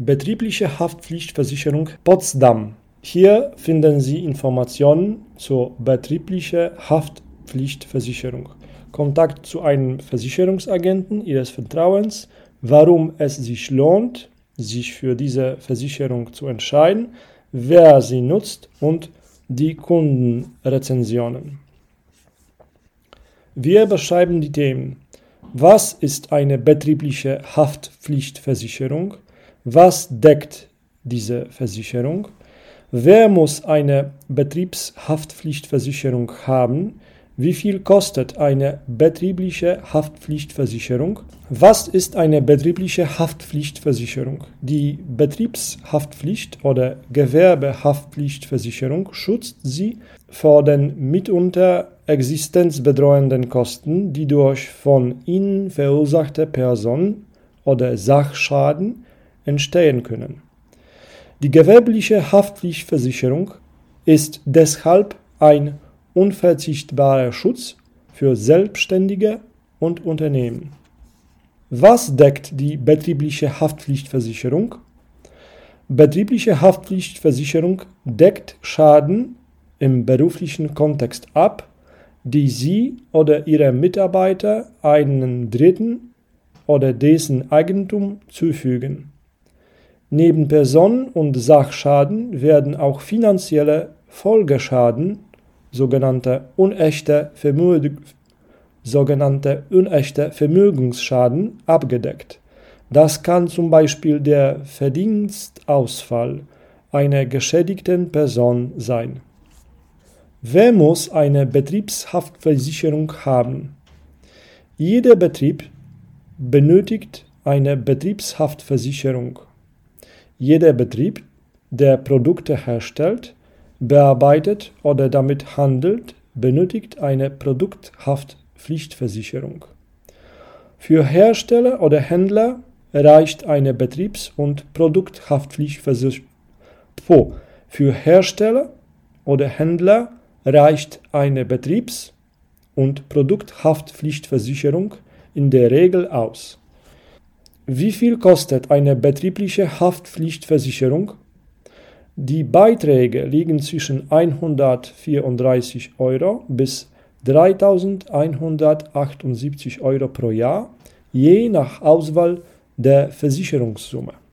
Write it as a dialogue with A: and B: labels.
A: Betriebliche Haftpflichtversicherung Potsdam. Hier finden Sie Informationen zur betrieblichen Haftpflichtversicherung, Kontakt zu einem Versicherungsagenten Ihres Vertrauens, warum es sich lohnt, sich für diese Versicherung zu entscheiden, wer sie nutzt und die Kundenrezensionen. Wir beschreiben die Themen. Was ist eine betriebliche Haftpflichtversicherung? Was deckt diese Versicherung? Wer muss eine Betriebshaftpflichtversicherung haben? Wie viel kostet eine betriebliche Haftpflichtversicherung? Was ist eine betriebliche Haftpflichtversicherung? Die Betriebshaftpflicht oder Gewerbehaftpflichtversicherung schützt Sie vor den mitunter existenzbedrohenden Kosten, die durch von Ihnen verursachte Person- oder Sachschaden entstehen können. Die gewerbliche Haftpflichtversicherung ist deshalb ein unverzichtbarer Schutz für Selbstständige und Unternehmen. Was deckt die betriebliche Haftpflichtversicherung? Betriebliche Haftpflichtversicherung deckt Schaden im beruflichen Kontext ab, die Sie oder Ihre Mitarbeiter einen Dritten oder dessen Eigentum zufügen. Neben Personen- und Sachschaden werden auch finanzielle Folgeschaden sogenannte unechte, Vermög sogenannte unechte Vermögensschaden abgedeckt. Das kann zum Beispiel der Verdienstausfall einer geschädigten Person sein. Wer muss eine Betriebshaftversicherung haben? Jeder Betrieb benötigt eine Betriebshaftversicherung. Jeder Betrieb, der Produkte herstellt, bearbeitet oder damit handelt, benötigt eine Produkthaftpflichtversicherung. Für Hersteller oder Händler reicht eine Betriebs- und Produkthaftpflichtversicherung. Für Hersteller oder Händler reicht eine Betriebs- und Produkthaftpflichtversicherung in der Regel aus. Wie viel kostet eine betriebliche Haftpflichtversicherung? Die Beiträge liegen zwischen 134 Euro bis 3178 Euro pro Jahr, je nach Auswahl der Versicherungssumme